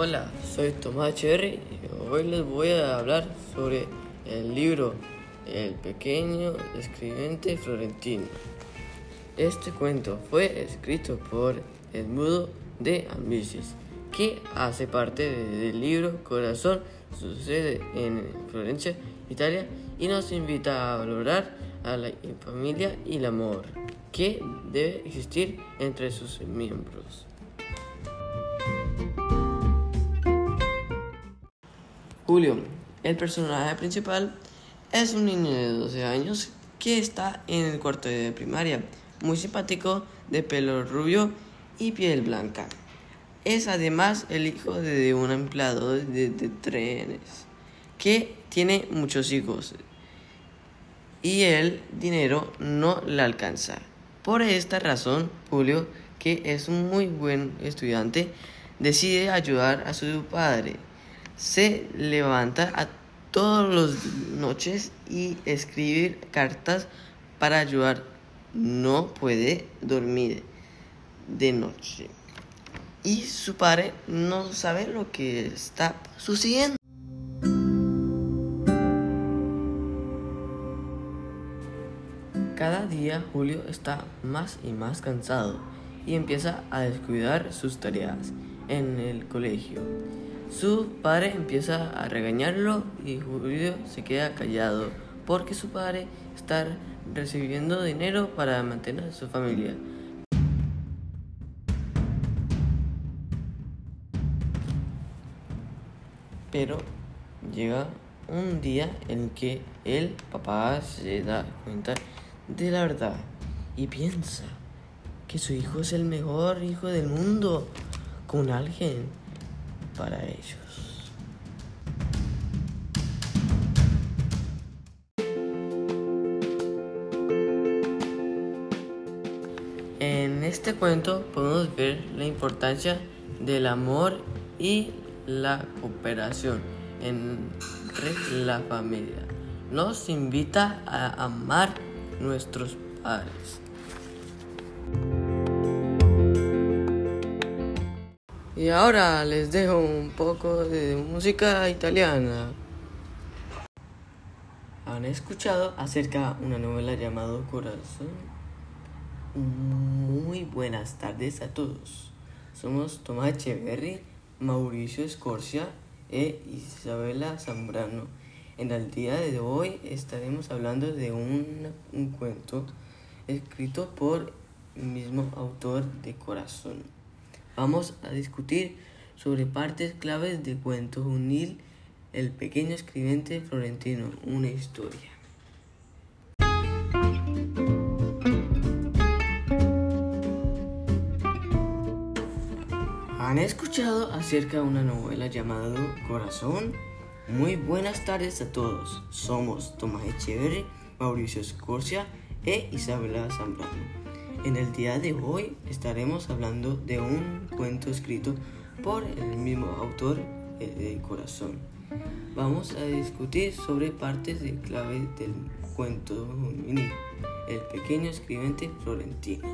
Hola, soy Tomás Cherry y hoy les voy a hablar sobre el libro El pequeño escribiente florentino. Este cuento fue escrito por Edmundo de Ambicis, que hace parte del libro Corazón, sucede en Florencia, Italia, y nos invita a valorar a la familia y el amor que debe existir entre sus miembros. Julio, el personaje principal, es un niño de 12 años que está en el cuarto de primaria, muy simpático, de pelo rubio y piel blanca. Es además el hijo de un empleado de, trenes que tiene muchos hijos y el dinero no le alcanza. Por esta razón, Julio, que es un muy buen estudiante, decide ayudar a su padre se levanta a todas las noches y escribir cartas para ayudar. No puede dormir de noche. Y su padre no sabe lo que está sucediendo. Cada día Julio está más y más cansado y empieza a descuidar sus tareas en el colegio. Su padre empieza a regañarlo y Julio se queda callado porque su padre está recibiendo dinero para mantener a su familia. Pero llega un día en que el papá se da cuenta de la verdad y piensa que su hijo es el mejor hijo del mundo con alguien para ellos. En este cuento podemos ver la importancia del amor y la cooperación entre la familia. Nos invita a amar nuestros padres. Y ahora les dejo un poco de música italiana. ¿Han escuchado acerca de una novela llamada Corazón? Muy buenas tardes a todos. Somos Tomás Echeverry, Mauricio Escorcia e Isabela Zambrano. En el día de hoy estaremos hablando de un, un cuento escrito por el mismo autor de Corazón. Vamos a discutir sobre partes claves de cuento unil El pequeño escribiente florentino, una historia. ¿Han escuchado acerca de una novela llamada Corazón? Muy buenas tardes a todos. Somos Tomás Echeverri, Mauricio Escorcia e Isabela Zambrano. En el día de hoy estaremos hablando de un cuento escrito por el mismo autor de Corazón. Vamos a discutir sobre partes de clave del cuento El pequeño escribiente florentino.